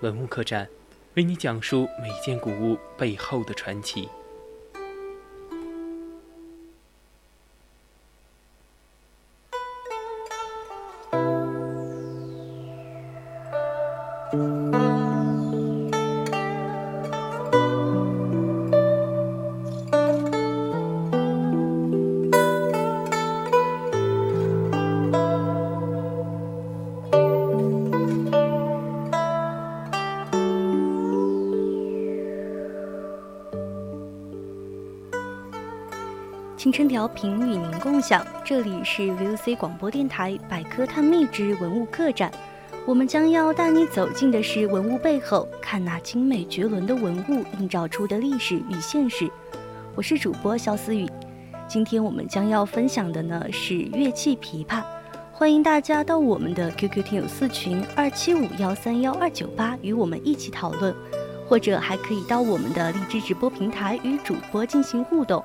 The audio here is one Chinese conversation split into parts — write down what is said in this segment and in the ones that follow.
文物客栈，为你讲述每件古物背后的传奇。青春调频与您共享，这里是 VOC 广播电台百科探秘之文物客栈。我们将要带你走进的是文物背后，看那精美绝伦的文物映照出的历史与现实。我是主播肖思雨，今天我们将要分享的呢是乐器琵琶。欢迎大家到我们的 QQ 听友四群二七五幺三幺二九八与我们一起讨论，或者还可以到我们的荔枝直播平台与主播进行互动。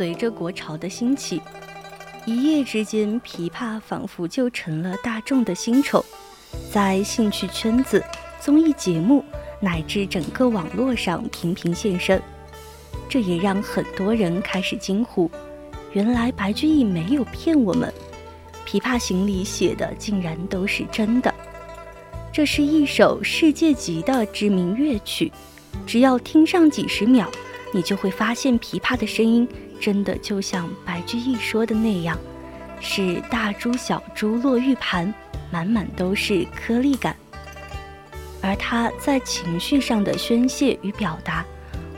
随着国潮的兴起，一夜之间，琵琶仿佛就成了大众的新宠，在兴趣圈子、综艺节目乃至整个网络上频频现身。这也让很多人开始惊呼：原来白居易没有骗我们，《琵琶行》里写的竟然都是真的。这是一首世界级的知名乐曲，只要听上几十秒。你就会发现，琵琶的声音真的就像白居易说的那样，是大珠小珠落玉盘，满满都是颗粒感。而他在情绪上的宣泄与表达，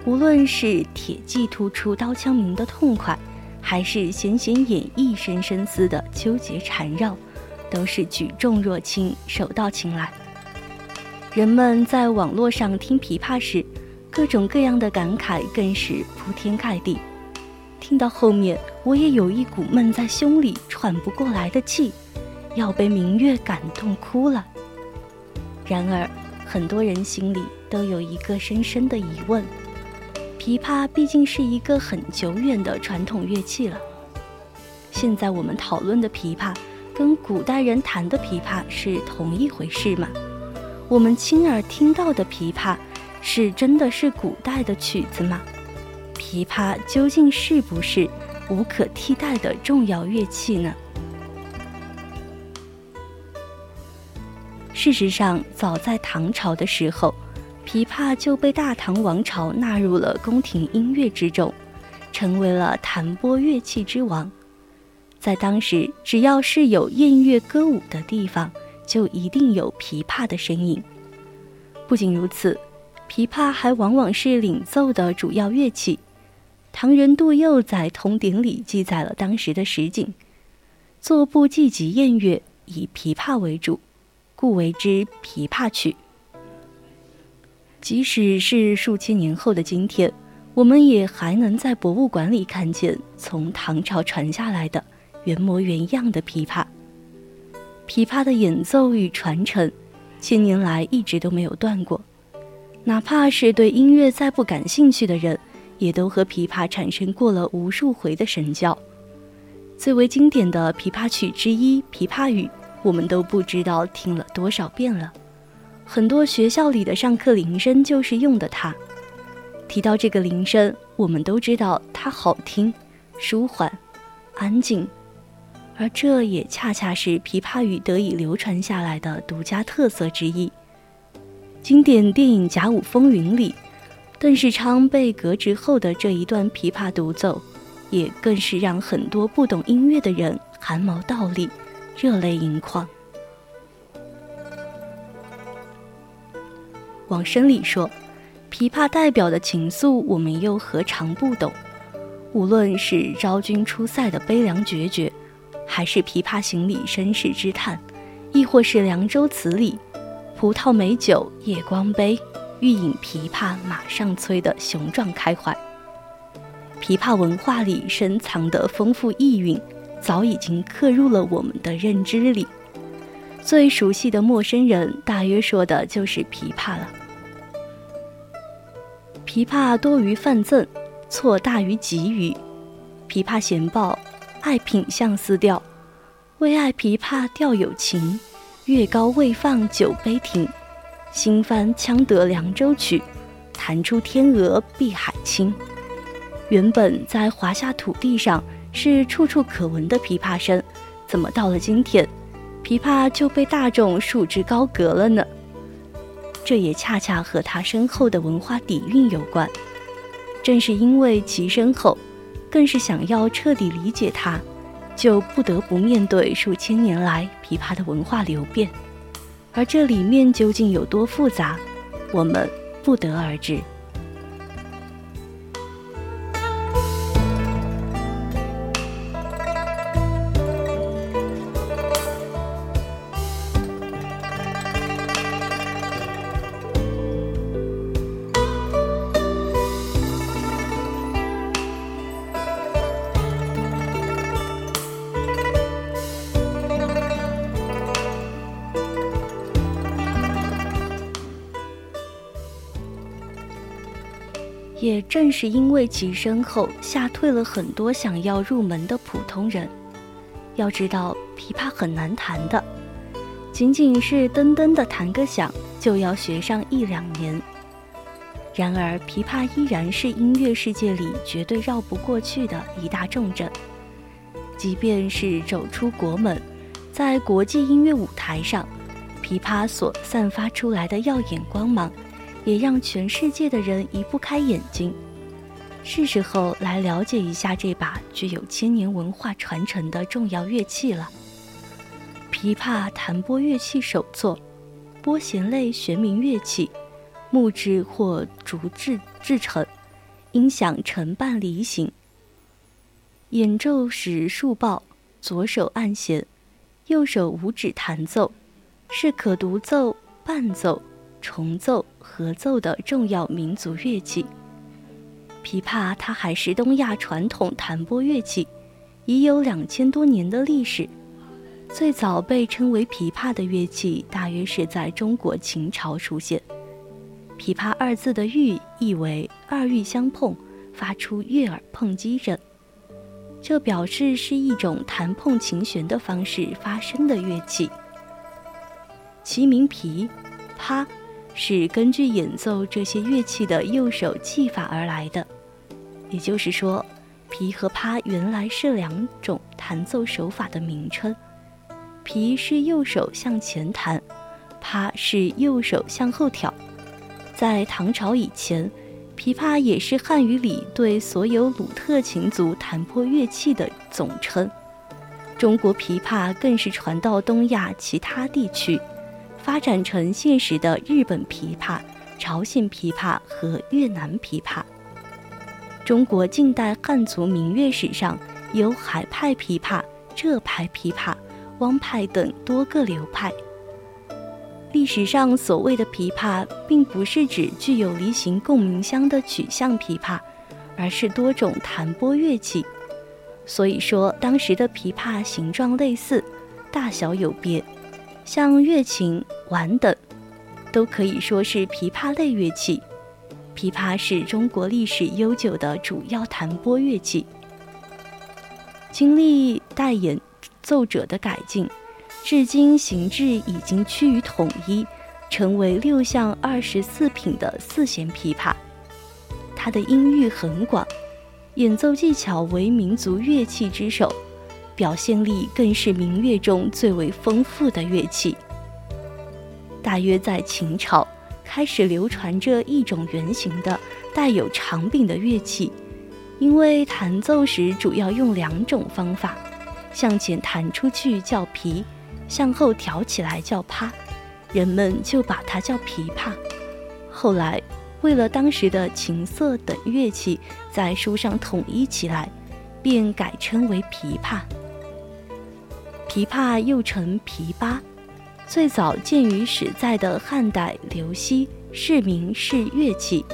无论是铁骑突出刀枪鸣的痛快，还是弦弦演绎深深思的纠结缠绕，都是举重若轻，手到擒来。人们在网络上听琵琶时。各种各样的感慨更是铺天盖地，听到后面我也有一股闷在胸里喘不过来的气，要被明月感动哭了。然而，很多人心里都有一个深深的疑问：琵琶毕竟是一个很久远的传统乐器了，现在我们讨论的琵琶，跟古代人弹的琵琶是同一回事吗？我们亲耳听到的琵琶。是真的是古代的曲子吗？琵琶究竟是不是无可替代的重要乐器呢？事实上，早在唐朝的时候，琵琶就被大唐王朝纳入了宫廷音乐之中，成为了弹拨乐器之王。在当时，只要是有宴乐歌舞的地方，就一定有琵琶的身影。不仅如此。琵琶还往往是领奏的主要乐器。唐人杜佑在《通典》里记载了当时的实景：作部祭集宴乐以琵琶为主，故为之琵琶曲。即使是数千年后的今天，我们也还能在博物馆里看见从唐朝传下来的原模原样的琵琶。琵琶的演奏与传承，千年来一直都没有断过。哪怕是对音乐再不感兴趣的人，也都和琵琶产生过了无数回的神交。最为经典的琵琶曲之一《琵琶语》，我们都不知道听了多少遍了。很多学校里的上课铃声就是用的它。提到这个铃声，我们都知道它好听、舒缓、安静，而这也恰恰是琵琶语得以流传下来的独家特色之一。经典电影《甲午风云》里，邓世昌被革职后的这一段琵琶独奏，也更是让很多不懂音乐的人汗毛倒立、热泪盈眶。往深里说。琵琶代表的情愫，我们又何尝不懂？无论是昭君出塞的悲凉决绝，还是《琵琶行》里身世之叹，亦或是《凉州词》里“葡萄美酒夜光杯，欲饮琵琶马上催”的雄壮开怀，琵琶文化里深藏的丰富意蕴，早已经刻入了我们的认知里。最熟悉的陌生人，大约说的就是琵琶了。琵琶多于泛赠，错大于给予。琵琶弦报，爱品相思调。为爱琵琶调有情，月高未放酒杯停。新翻羌得凉州曲，弹出天鹅碧海青。原本在华夏土地上是处处可闻的琵琶声，怎么到了今天，琵琶就被大众束之高阁了呢？这也恰恰和他深厚的文化底蕴有关。正是因为其深厚，更是想要彻底理解它，就不得不面对数千年来琵琶的文化流变。而这里面究竟有多复杂，我们不得而知。也正是因为其深厚，吓退了很多想要入门的普通人。要知道，琵琶很难弹的，仅仅是噔噔的弹个响，就要学上一两年。然而，琵琶依然是音乐世界里绝对绕不过去的一大重镇。即便是走出国门，在国际音乐舞台上，琵琶所散发出来的耀眼光芒。也让全世界的人移不开眼睛。是时候来了解一下这把具有千年文化传承的重要乐器了。琵琶弹拨乐器首作，拨弦类玄名乐器，木质或竹制制成，音响呈半梨形。演奏时竖抱，左手按弦，右手五指弹奏，是可独奏、伴奏。重奏、合奏的重要民族乐器。琵琶它还是东亚传统弹拨乐器，已有两千多年的历史。最早被称为琵琶的乐器，大约是在中国秦朝出现。琵琶二字的玉意为二玉相碰，发出悦耳碰击声，这表示是一种弹碰琴弦的方式发声的乐器。其名琵，琶。是根据演奏这些乐器的右手技法而来的，也就是说，琵和琶原来是两种弹奏手法的名称。琵是右手向前弹，琶是右手向后挑。在唐朝以前，琵琶也是汉语里对所有鲁特琴族弹拨乐器的总称。中国琵琶更是传到东亚其他地区。发展成现实的日本琵琶、朝鲜琵琶和越南琵琶。中国近代汉族民乐史上有海派琵琶、浙派琵琶、汪派等多个流派。历史上所谓的琵琶，并不是指具有梨形共鸣箱的曲项琵琶，而是多种弹拨乐器。所以说，当时的琵琶形状类似，大小有别。像乐琴、碗等，都可以说是琵琶类乐器。琵琶是中国历史悠久的主要弹拨乐器。经历代演奏者的改进，至今形制已经趋于统一，成为六项二十四品的四弦琵琶。它的音域很广，演奏技巧为民族乐器之首，表现力更是民乐中最为丰富的乐器。大约在秦朝，开始流传着一种圆形的、带有长柄的乐器，因为弹奏时主要用两种方法，向前弹出去叫琵，向后挑起来叫趴，人们就把它叫琵琶。后来，为了当时的琴瑟等乐器在书上统一起来，便改称为琵琶。琵琶又称琵琶，最早见于史在的汉代刘熙《市民是乐器》。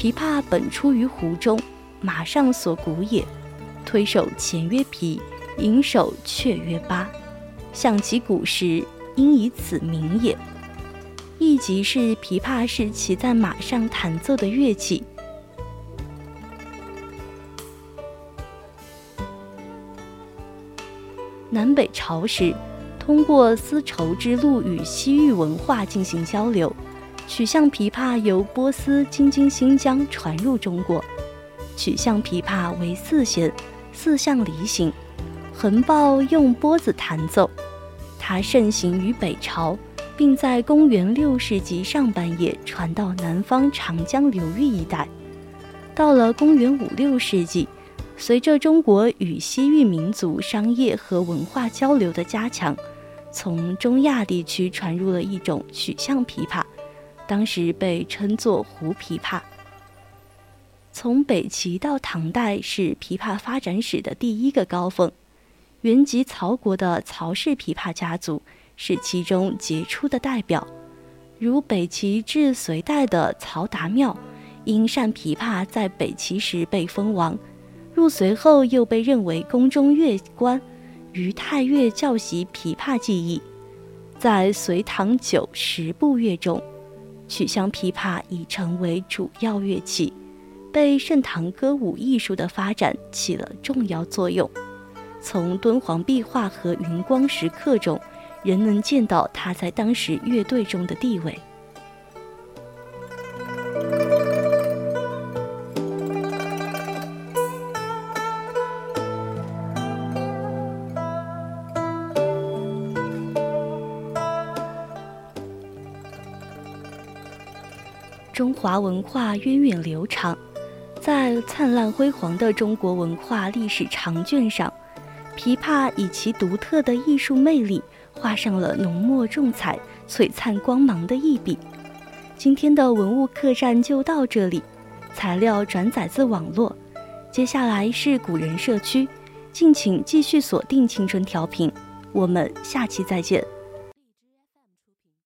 琵琶本出于湖中，马上所鼓也。推手前曰琵，引手却曰八，象其鼓时，因以此名也。亦即是琵琶是骑在马上弹奏的乐器。南北朝时，通过丝绸之路与西域文化进行交流，曲项琵琶由波斯经经新疆传入中国。曲项琵琶为四弦，四向离形，横抱用拨子弹奏。它盛行于北朝。并在公元六世纪上半叶传到南方长江流域一带。到了公元五六世纪，随着中国与西域民族商业和文化交流的加强，从中亚地区传入了一种曲项琵琶，当时被称作胡琵琶。从北齐到唐代是琵琶发展史的第一个高峰，原籍曹国的曹氏琵琶家族。是其中杰出的代表，如北齐至隋代的曹达庙，因善琵琶，在北齐时被封王，入隋后又被认为宫中乐官，于太岳教习琵琶技艺。在隋唐九十部乐中，曲项琵琶已成为主要乐器，被盛唐歌舞艺术的发展起了重要作用。从敦煌壁画和云光石刻中。仍能见到他在当时乐队中的地位。华文化源远流长，在灿烂辉煌的中国文化历史长卷上，琵琶以其独特的艺术魅力。画上了浓墨重彩、璀璨光芒的一笔。今天的文物客栈就到这里，材料转载自网络。接下来是古人社区，敬请继续锁定青春调频，我们下期再见。